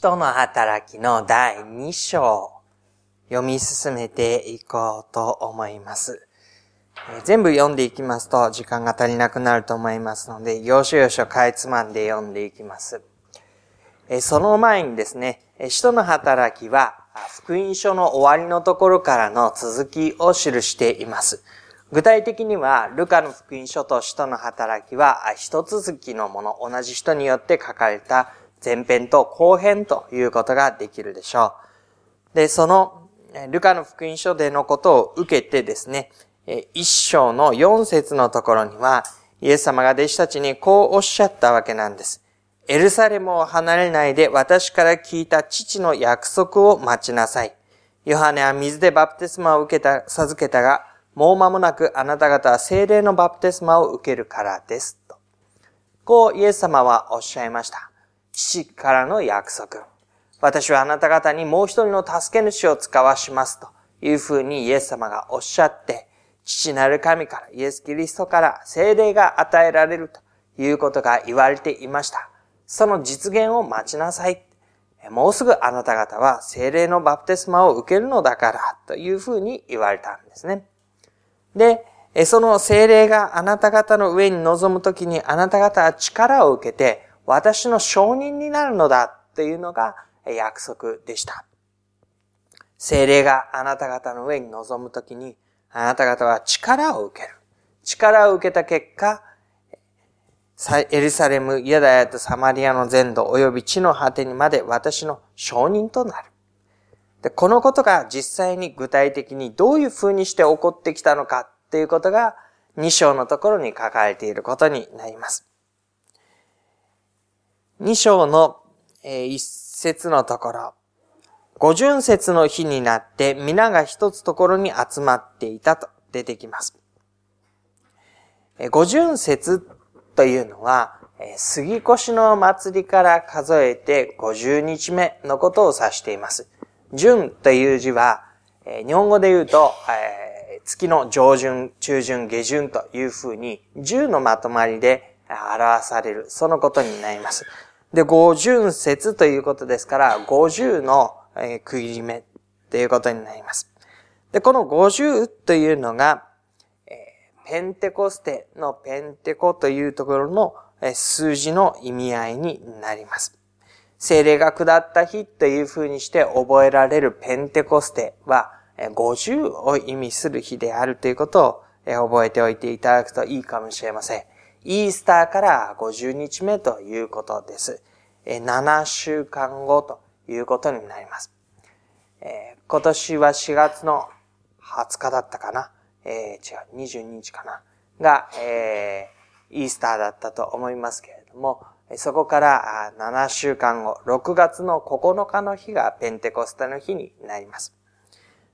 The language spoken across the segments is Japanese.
使徒の働きの第2章、読み進めていこうと思います。全部読んでいきますと時間が足りなくなると思いますので、要所要所かいつまんで読んでいきます。その前にですね、使徒の働きは福音書の終わりのところからの続きを記しています。具体的には、ルカの福音書と使徒の働きは一続きのもの、同じ人によって書かれた前編と後編ということができるでしょう。で、その、ルカの福音書でのことを受けてですね、一章の四節のところには、イエス様が弟子たちにこうおっしゃったわけなんです。エルサレムを離れないで私から聞いた父の約束を待ちなさい。ヨハネは水でバプテスマを受けた、授けたが、もう間もなくあなた方は精霊のバプテスマを受けるからです。とこうイエス様はおっしゃいました。父からの約束。私はあなた方にもう一人の助け主を使わしますというふうにイエス様がおっしゃって、父なる神から、イエス・キリストから精霊が与えられるということが言われていました。その実現を待ちなさい。もうすぐあなた方は精霊のバプテスマを受けるのだからというふうに言われたんですね。で、その精霊があなた方の上に臨むときにあなた方は力を受けて私の承認になるのだというのが約束でした。精霊があなた方の上に臨むときに、あなた方は力を受ける。力を受けた結果、エルサレム、ヤダヤとサマリアの全土及び地の果てにまで私の承認となる。で、このことが実際に具体的にどういう風にして起こってきたのかっていうことが2章のところに書かれていることになります。2章の一節のところ、五巡節の日になって皆が一つところに集まっていたと出てきます。五巡節というのは、杉越の祭りから数えて50日目のことを指しています。旬という字は、日本語で言うと、月の上旬、中旬、下旬というふうに、10のまとまりで表される、そのことになります。で、五巡節ということですから、五十の、区切り目ということになります。で、この五十というのが、ペンテコステのペンテコというところの、数字の意味合いになります。精霊が下った日という風にして覚えられるペンテコステは、50を意味する日であるということを覚えておいていただくといいかもしれません。イースターから50日目ということです。7週間後ということになります。今年は4月の20日だったかな。違う、22日かな。が、イースターだったと思いますけれども、そこから7週間後、6月の9日の日がペンテコステの日になります。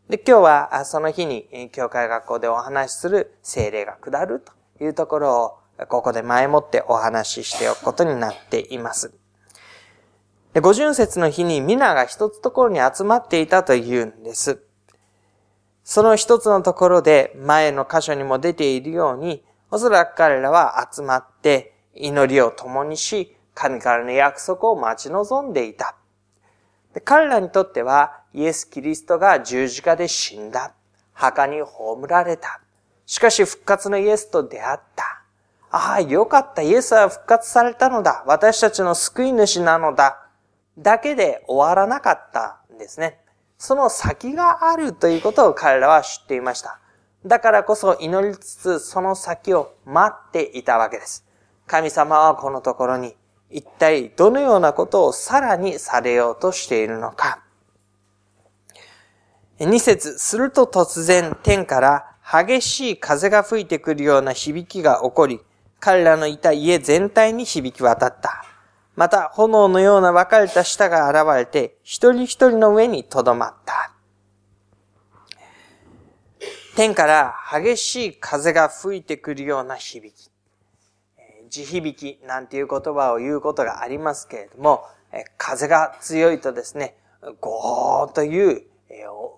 で、今日はその日に教会学校でお話しする精霊が下るというところをここで前もってお話ししておくことになっています。で、五巡節の日に皆が一つところに集まっていたというんです。その一つのところで前の箇所にも出ているように、おそらく彼らは集まって祈りを共にし、神からの約束を待ち望んでいた。で彼らにとっては、イエス・キリストが十字架で死んだ。墓に葬られた。しかし復活のイエスと出会った。ああ、よかった。イエスは復活されたのだ。私たちの救い主なのだ。だけで終わらなかったんですね。その先があるということを彼らは知っていました。だからこそ祈りつつその先を待っていたわけです。神様はこのところに一体どのようなことをさらにされようとしているのか。二節、すると突然天から激しい風が吹いてくるような響きが起こり、彼らのいた家全体に響き渡った。また、炎のような分かれた舌が現れて、一人一人の上に留まった。天から激しい風が吹いてくるような響き。地響きなんていう言葉を言うことがありますけれども、風が強いとですね、ゴーという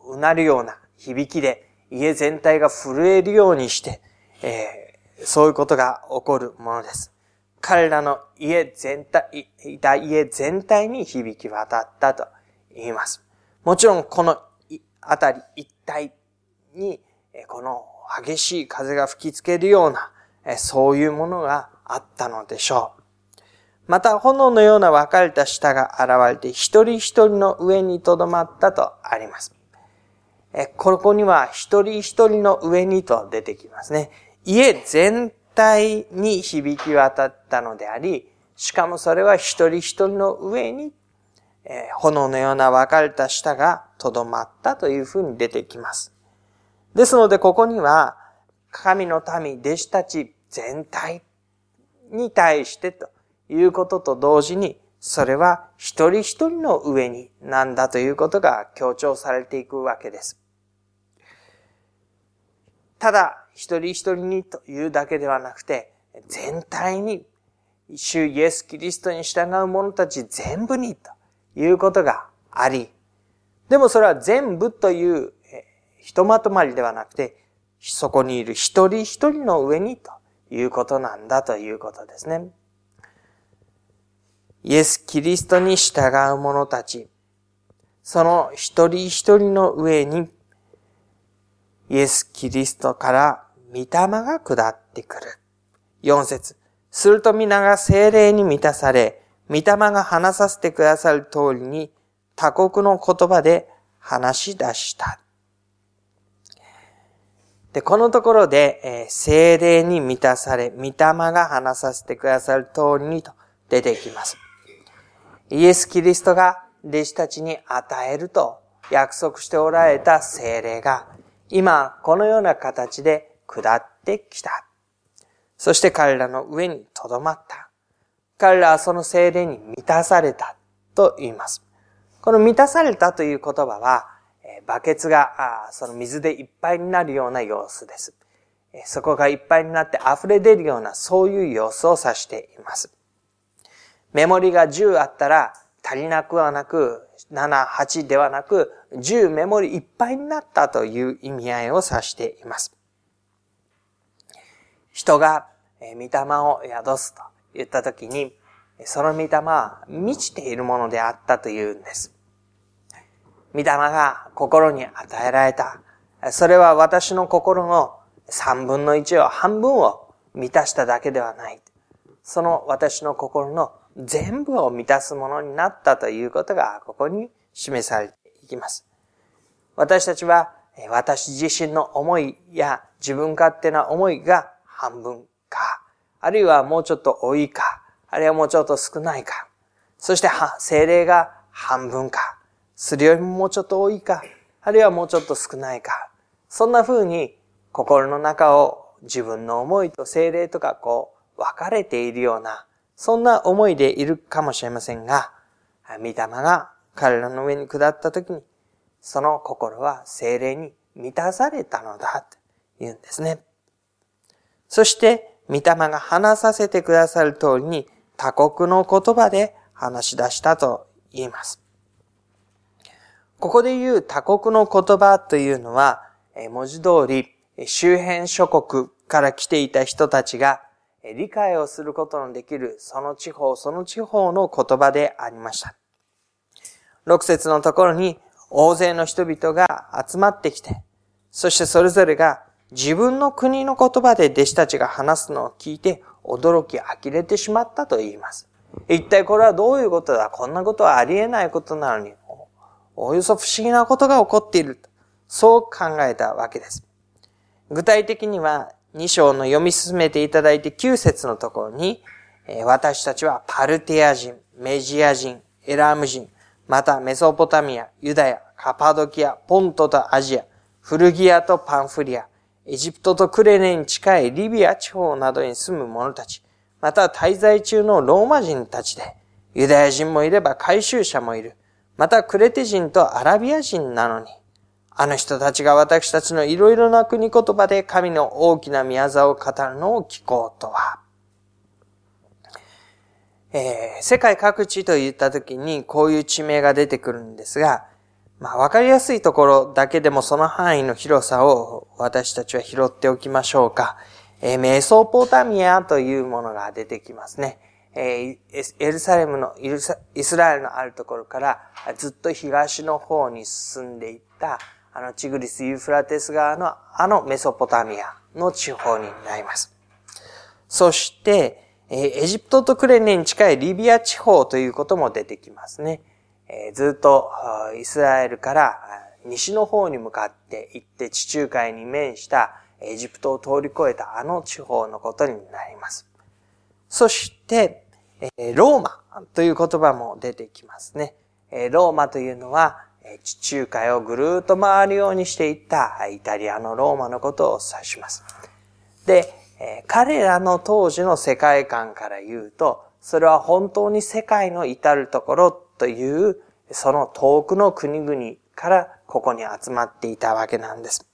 うなるような響きで家全体が震えるようにして、えー、そういうことが起こるものです。彼らの家全体、いた家全体に響き渡ったと言います。もちろんこのあたり一帯に、この激しい風が吹きつけるような、そういうものがあったのでしょう。また炎のような分かれた舌が現れて一人一人の上に留まったとあります。ここには一人一人の上にと出てきますね。家全体に響き渡ったのであり、しかもそれは一人一人の上に、え炎のような分かれた舌が留まったというふうに出てきます。ですのでここには、神の民、弟子たち全体に対してということと同時に、それは一人一人の上になんだということが強調されていくわけです。ただ、一人一人にというだけではなくて、全体に、主イエス・キリストに従う者たち全部にということがあり、でもそれは全部というひとまとまりではなくて、そこにいる一人一人の上にということなんだということですね。イエス・キリストに従う者たち、その一人一人の上に、イエス・キリストから御霊が下ってくる。四節。すると皆が精霊に満たされ、御霊が話させてくださる通りに、他国の言葉で話し出した。で、このところで、えー、精霊に満たされ、御霊が話させてくださる通りにと出てきます。イエス・キリストが弟子たちに与えると約束しておられた精霊が、今このような形で下ってきた。そして彼らの上に留まった。彼らはその精霊に満たされたと言います。この満たされたという言葉は、バケツがその水でいっぱいになるような様子です。そこがいっぱいになって溢れ出るようなそういう様子を指しています。メモリが10あったら足りなくはなく、7、8ではなく、10メモリいっぱいになったという意味合いを指しています。人が御霊を宿すと言ったときに、その御霊は満ちているものであったというんです。御霊が心に与えられた。それは私の心の三分の一を、半分を満たしただけではない。その私の心の全部を満たすものになったということがここに示されていきます。私たちは私自身の思いや自分勝手な思いが半分か、あるいはもうちょっと多いか、あるいはもうちょっと少ないか、そして精霊が半分か、するよりももうちょっと多いか、あるいはもうちょっと少ないか、そんな風に心の中を自分の思いと精霊とかこう分かれているようなそんな思いでいるかもしれませんが、御霊が彼らの上に下った時に、その心は精霊に満たされたのだと言うんですね。そして、御霊が話させてくださる通りに他国の言葉で話し出したと言います。ここで言う他国の言葉というのは、文字通り周辺諸国から来ていた人たちが理解をすることのできるその地方、その地方の言葉でありました。六節のところに大勢の人々が集まってきて、そしてそれぞれが自分の国の言葉で弟子たちが話すのを聞いて驚き呆れてしまったと言います。一体これはどういうことだ？こんなことはありえないことなのに、およそ不思議なことが起こっている。そう考えたわけです。具体的には2章の読み進めていただいて9節のところに、私たちはパルティア人、メジア人、エラーム人、またメソポタミア、ユダヤ、カパドキア、ポントとアジア、フルギアとパンフリア、エジプトとクレネに近いリビア地方などに住む者たち、また滞在中のローマ人たちで、ユダヤ人もいれば回収者もいる。またクレテ人とアラビア人なのに、あの人たちが私たちのいろいろな国言葉で神の大きな宮沢を語るのを聞こうとは。えー、世界各地と言った時にこういう地名が出てくるんですが、まあわかりやすいところだけでもその範囲の広さを私たちは拾っておきましょうか。メソポタミアというものが出てきますね。エルサレムの、イスラエルのあるところからずっと東の方に進んでいった、あのチグリス・ユーフラテス川のあのメソポタミアの地方になります。そして、エジプトとクレネに近いリビア地方ということも出てきますね。ずっとイスラエルから西の方に向かって行って地中海に面したエジプトを通り越えたあの地方のことになります。そして、ローマという言葉も出てきますね。ローマというのは地中海をぐるーっと回るようにしていったイタリアのローマのことを指します。で、彼らの当時の世界観から言うと、それは本当に世界の至るところという、その遠くの国々からここに集まっていたわけなんです。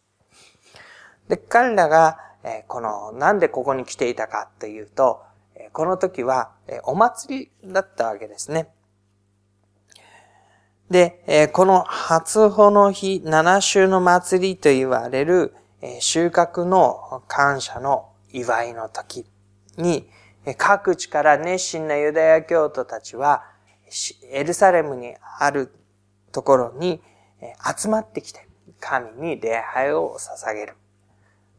で、彼らが、この、なんでここに来ていたかというと、この時は、お祭りだったわけですね。で、この初穂の日、七週の祭りと言われる収穫の感謝の祝いの時に、各地から熱心なユダヤ教徒たちは、エルサレムにあるところに集まってきて、神に礼拝を捧げる。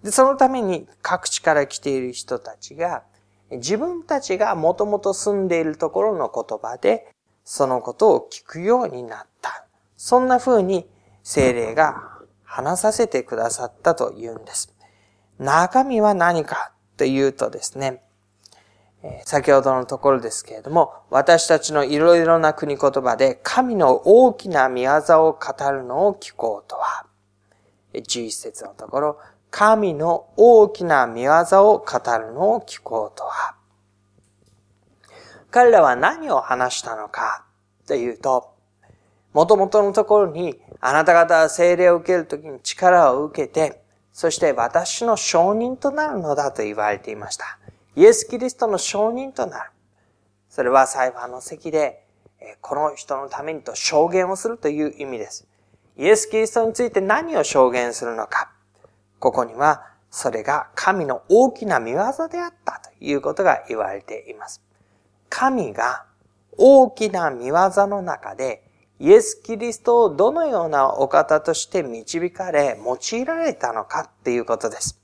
で、そのために各地から来ている人たちが、自分たちがもともと住んでいるところの言葉で、そのことを聞くようになった。そんな風に精霊が話させてくださったというんです。中身は何かというとですね、先ほどのところですけれども、私たちのいろいろな国言葉で神の大きな見業を語るのを聞こうとは、11節のところ、神の大きな見業を語るのを聞こうとは。彼らは何を話したのかというと、元々のところに、あなた方は精霊を受けるときに力を受けて、そして私の証人となるのだと言われていました。イエス・キリストの証人となる。それは裁判の席で、この人のためにと証言をするという意味です。イエス・キリストについて何を証言するのか。ここには、それが神の大きな見業であったということが言われています。神が大きな見業の中で、イエス・キリストをどのようなお方として導かれ、用いられたのかっていうことです。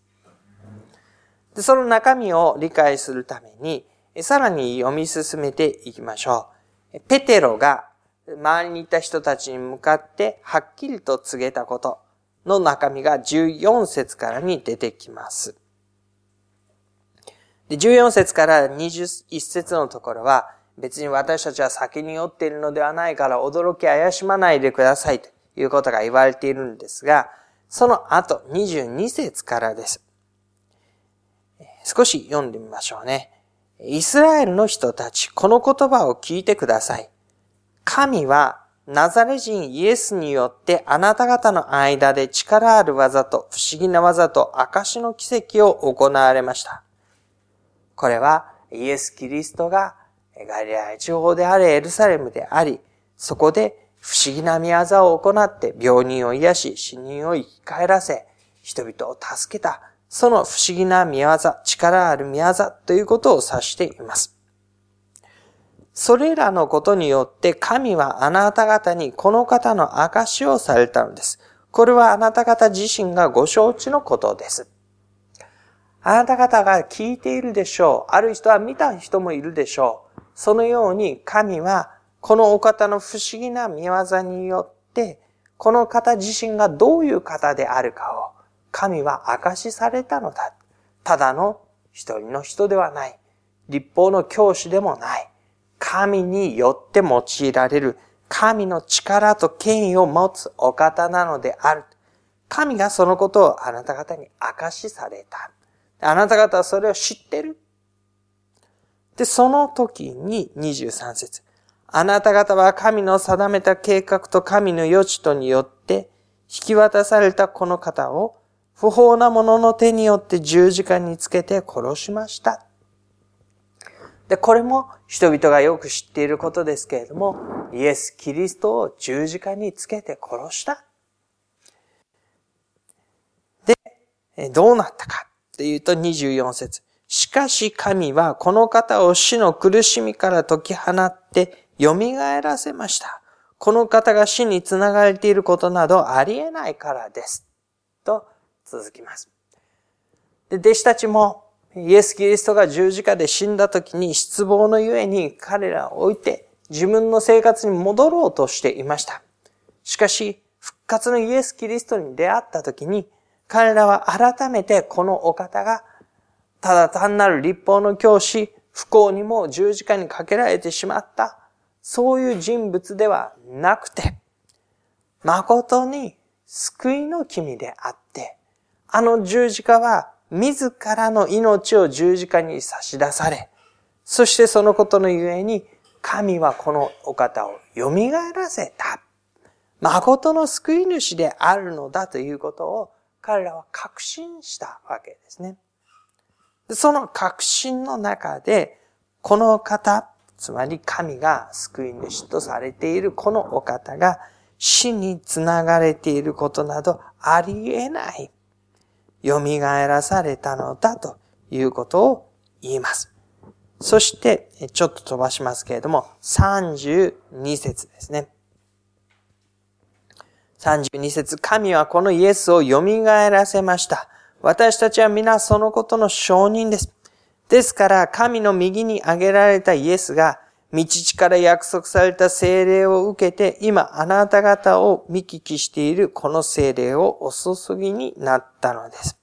でその中身を理解するために、さらに読み進めていきましょう。ペテロが周りにいた人たちに向かってはっきりと告げたこと。の中身が14節からに出てきます。で14節から21節のところは、別に私たちは先に酔っているのではないから驚き怪しまないでくださいということが言われているんですが、その後22節からです。少し読んでみましょうね。イスラエルの人たち、この言葉を聞いてください。神はナザレ人イエスによってあなた方の間で力ある技と不思議な技と証の奇跡を行われました。これはイエス・キリストがガリラ地方であれエルサレムであり、そこで不思議な見業を行って病人を癒し、死人を生き返らせ、人々を助けた、その不思議な見業、力ある見業ということを指しています。それらのことによって神はあなた方にこの方の証をされたのです。これはあなた方自身がご承知のことです。あなた方が聞いているでしょう。ある人は見た人もいるでしょう。そのように神はこのお方の不思議な見業によって、この方自身がどういう方であるかを神は証しされたのだ。ただの一人の人ではない。立法の教師でもない。神によって用いられる神の力と権威を持つお方なのである。神がそのことをあなた方に明かしされた。あなた方はそれを知ってる。で、その時に23節あなた方は神の定めた計画と神の余地とによって引き渡されたこの方を不法な者の手によって十字架につけて殺しました。で、これも人々がよく知っていることですけれども、イエス・キリストを十字架につけて殺した。で、どうなったかで言うと24節しかし神はこの方を死の苦しみから解き放って蘇らせました。この方が死につながれていることなどありえないからです。続きます。で弟子たちもイエス・キリストが十字架で死んだ時に失望のゆえに彼らを置いて自分の生活に戻ろうとしていました。しかし、復活のイエス・キリストに出会った時に、彼らは改めてこのお方が、ただ単なる立法の教師、不幸にも十字架にかけられてしまった、そういう人物ではなくて、誠に救いの君であって、あの十字架は自らの命を十字架に差し出され、そしてそのことのゆえに神はこのお方を蘇らせた。誠の救い主であるのだということを彼らは確信したわけですね。その確信の中で、この方、つまり神が救い主とされているこのお方が死につながれていることなどありえない。蘇らされたのだということを言います。そして、ちょっと飛ばしますけれども、32節ですね。32節神はこのイエスを蘇らせました。私たちは皆そのことの証人です。ですから、神の右に挙げられたイエスが、道地から約束された精霊を受けて、今あなた方を見聞きしているこの精霊をお注ぎになったのです。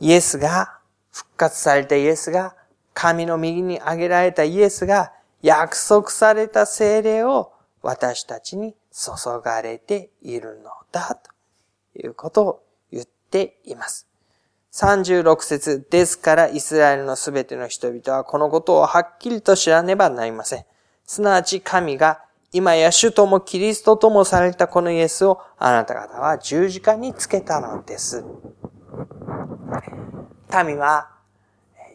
イエスが、復活されたイエスが、神の右に挙げられたイエスが、約束された精霊を私たちに注がれているのだ、ということを言っています。36節ですからイスラエルのすべての人々はこのことをはっきりと知らねばなりません。すなわち神が今や主ともキリストともされたこのイエスをあなた方は十字架につけたのです。民は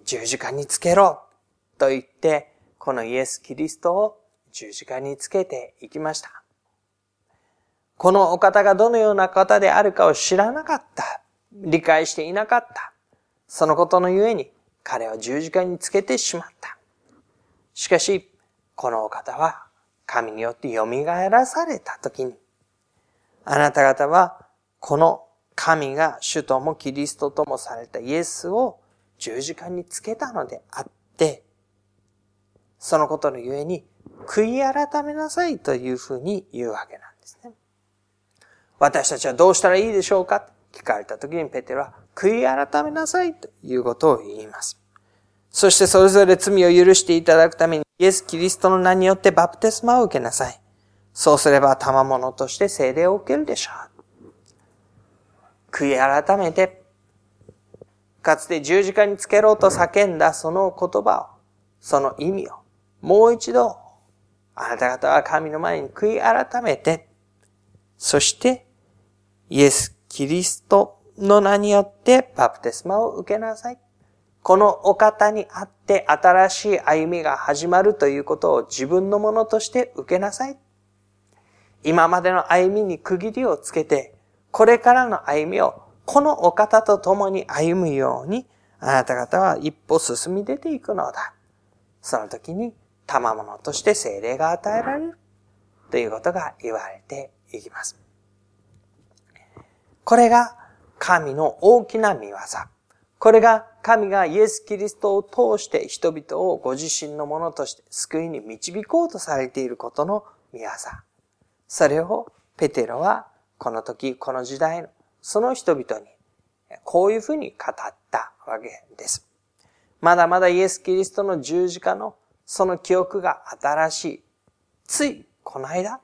十字架につけろと言って、このイエス・キリストを十字架につけていきました。このお方がどのような方であるかを知らなかった。理解していなかった。そのことのゆえに彼は十字架につけてしまった。しかし、このお方は神によって蘇らされた時に、あなた方はこの神が主ともキリストともされたイエスを十字架につけたのであって、そのことのゆえに悔い改めなさいというふうに言うわけなんですね。私たちはどうしたらいいでしょうか？聞かれた時にペテロは悔い改めなさいということを言います。そしてそれぞれ罪を許していただくためにイエス・キリストの名によってバプテスマを受けなさい。そうすれば賜物として聖霊を受けるでしょう。悔い改めて、かつて十字架につけろと叫んだその言葉を、その意味を、もう一度、あなた方は神の前に悔い改めて、そして、イエス・キリストの名によってバプテスマを受けなさい。このお方にあって新しい歩みが始まるということを自分のものとして受けなさい。今までの歩みに区切りをつけて、これからの歩みをこのお方と共に歩むように、あなた方は一歩進み出ていくのだ。その時に、賜物として精霊が与えられる。ということが言われていきます。これが神の大きな見業。これが神がイエス・キリストを通して人々をご自身のものとして救いに導こうとされていることの見業。それをペテロはこの時、この時代の、その人々に、こういうふうに語ったわけです。まだまだイエス・キリストの十字架のその記憶が新しい。つい、この間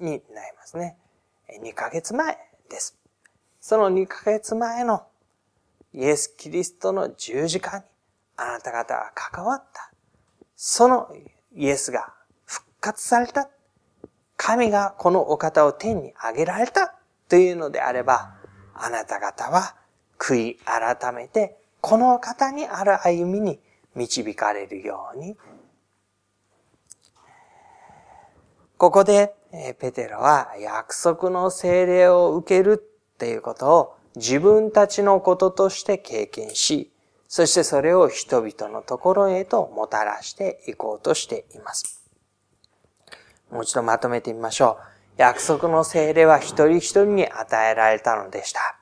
になりますね。2ヶ月前です。その2ヶ月前のイエス・キリストの十字架にあなた方は関わった。そのイエスが復活された。神がこのお方を天に上げられた。というのであれば、あなた方は悔い改めて、この方にある歩みに導かれるように。ここで、ペテロは約束の精霊を受けるということを自分たちのこととして経験し、そしてそれを人々のところへともたらしていこうとしています。もう一度まとめてみましょう。約束の精霊は一人一人に与えられたのでした。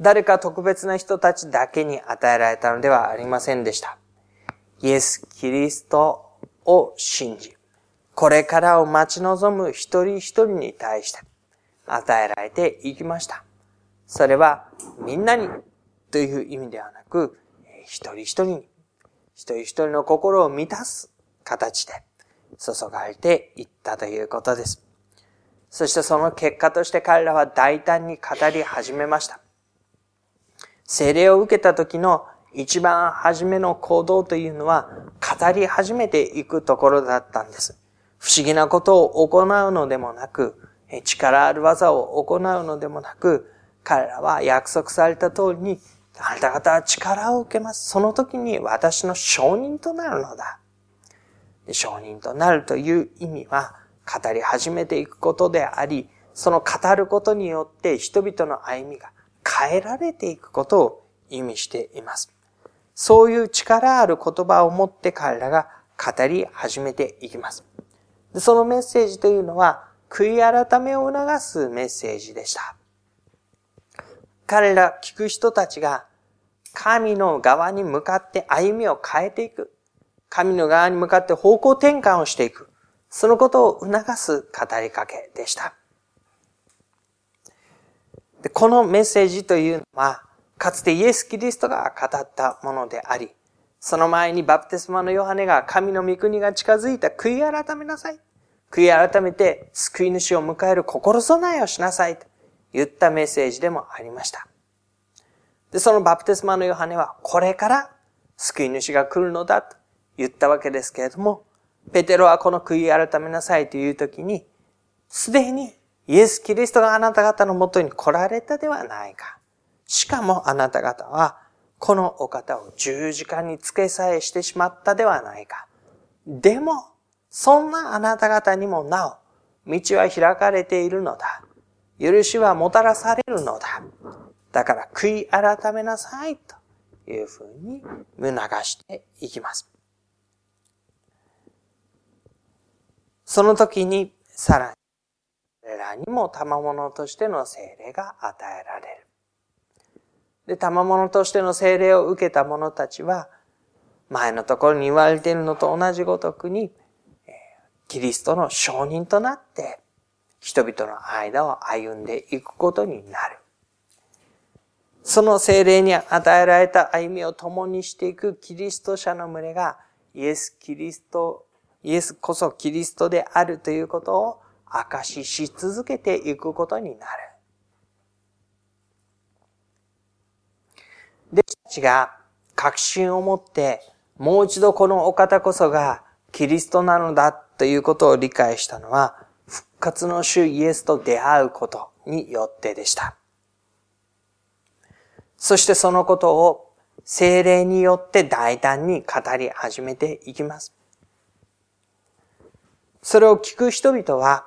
誰か特別な人たちだけに与えられたのではありませんでした。イエス・キリストを信じ、これからを待ち望む一人一人に対して与えられていきました。それはみんなにという意味ではなく、一人一人に、一人一人の心を満たす形で注がれていったということです。そしてその結果として彼らは大胆に語り始めました。精霊を受けた時の一番初めの行動というのは語り始めていくところだったんです。不思議なことを行うのでもなく、力ある技を行うのでもなく、彼らは約束された通りにあなた方は力を受けます。その時に私の証人となるのだ。証人となるという意味は、語り始めていくことであり、その語ることによって人々の歩みが変えられていくことを意味しています。そういう力ある言葉を持って彼らが語り始めていきます。そのメッセージというのは、悔い改めを促すメッセージでした。彼ら聞く人たちが神の側に向かって歩みを変えていく。神の側に向かって方向転換をしていく。そのことを促す語りかけでした。でこのメッセージというのは、かつてイエス・キリストが語ったものであり、その前にバプテスマのヨハネが神の御国が近づいた悔い改めなさい。悔い改めて救い主を迎える心備えをしなさい言ったメッセージでもありました。で、そのバプテスマのヨハネは、これから救い主が来るのだと言ったわけですけれども、ペテロはこの悔い改めなさいという時に、すでにイエス・キリストがあなた方のもとに来られたではないか。しかもあなた方は、このお方を十字架につけさえしてしまったではないか。でも、そんなあなた方にもなお、道は開かれているのだ。許しはもたらされるのだ。だから悔い改めなさいというふうに促していきます。その時にさらに彼らにも賜物としての精霊が与えられる。で、賜物としての精霊を受けた者たちは、前のところに言われているのと同じごとくに、キリストの証人となって、人々の間を歩んでいくことになる。その精霊に与えられた歩みを共にしていくキリスト者の群れが、イエス・キリスト、イエスこそキリストであるということを証しし続けていくことになる。弟子たちが確信を持って、もう一度このお方こそがキリストなのだということを理解したのは、活の主イエスと出会うことによってでした。そしてそのことを精霊によって大胆に語り始めていきます。それを聞く人々は、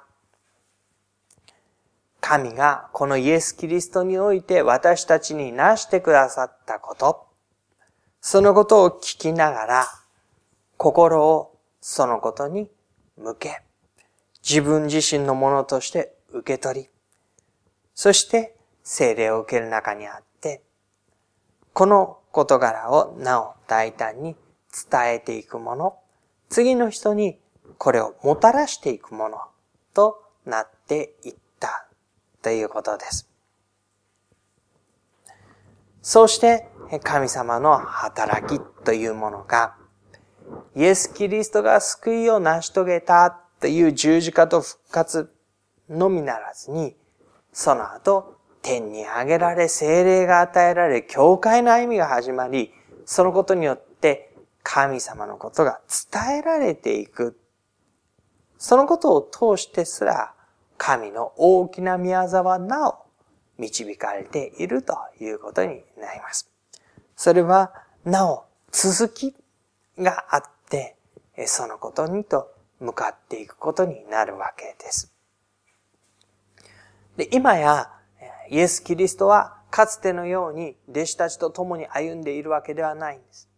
神がこのイエス・キリストにおいて私たちになしてくださったこと、そのことを聞きながら、心をそのことに向け、自分自身のものとして受け取り、そして精霊を受ける中にあって、この事柄をなお大胆に伝えていくもの、次の人にこれをもたらしていくものとなっていったということです。そうして神様の働きというものが、イエス・キリストが救いを成し遂げたという十字架と復活のみならずに、その後、天に上げられ、精霊が与えられ、教会の歩みが始まり、そのことによって神様のことが伝えられていく。そのことを通してすら、神の大きな宮沢なお導かれているということになります。それは、なお続きがあって、そのことにと向かっていくことになるわけです。で今や、イエス・キリストはかつてのように弟子たちと共に歩んでいるわけではないんです。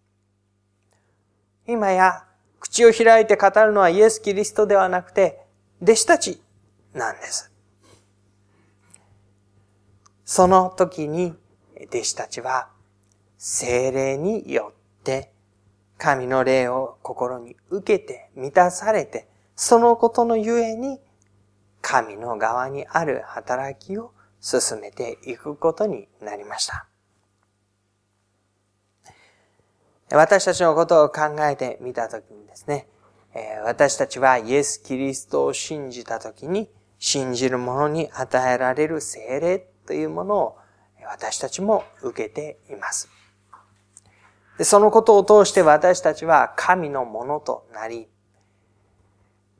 今や口を開いて語るのはイエス・キリストではなくて弟子たちなんです。その時に弟子たちは精霊によって神の霊を心に受けて満たされて、そのことのゆえに神の側にある働きを進めていくことになりました。私たちのことを考えてみたときにですね、私たちはイエス・キリストを信じたときに、信じる者に与えられる精霊というものを私たちも受けています。でそのことを通して私たちは神のものとなり、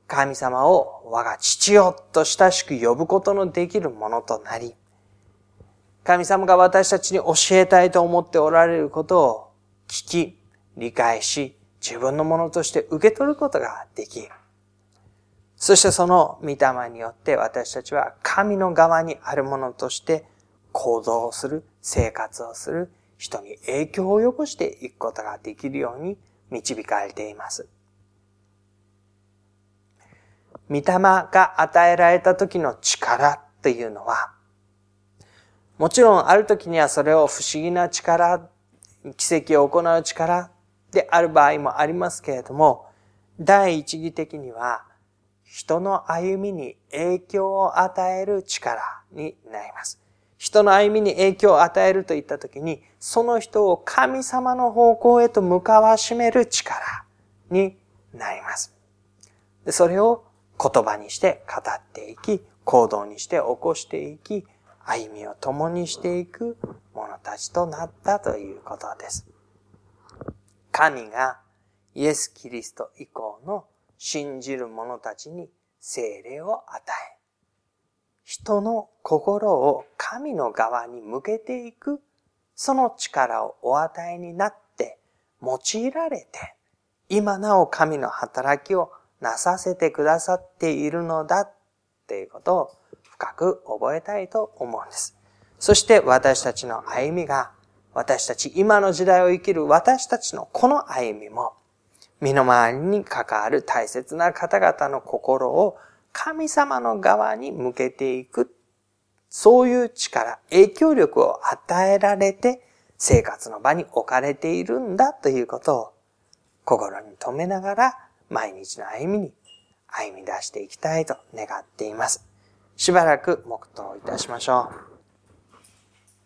神様を我が父よと親しく呼ぶことのできるものとなり、神様が私たちに教えたいと思っておられることを聞き、理解し、自分のものとして受け取ることができ、そしてその御霊によって私たちは神の側にあるものとして行動する、生活をする、人に影響を及ぼしていくことができるように導かれています。御霊が与えられた時の力というのは、もちろんある時にはそれを不思議な力、奇跡を行う力である場合もありますけれども、第一義的には人の歩みに影響を与える力になります。人の歩みに影響を与えるといったときに、その人を神様の方向へと向かわしめる力になります。でそれを言葉にして語っていき、行動にして起こしていき、歩みを共にしていく者たちとなったということです。神がイエス・キリスト以降の信じる者たちに精霊を与え、人の心を神の側に向けていく、その力をお与えになって用いられて、今なお神の働きをなさせてくださっているのだっていうことを深く覚えたいと思うんです。そして私たちの歩みが、私たち今の時代を生きる私たちのこの歩みも、身の回りに関わる大切な方々の心を神様の側に向けていく、そういう力、影響力を与えられて生活の場に置かれているんだということを心に留めながら毎日の歩みに歩み出していきたいと願っています。しばらく黙祷いたしましょう。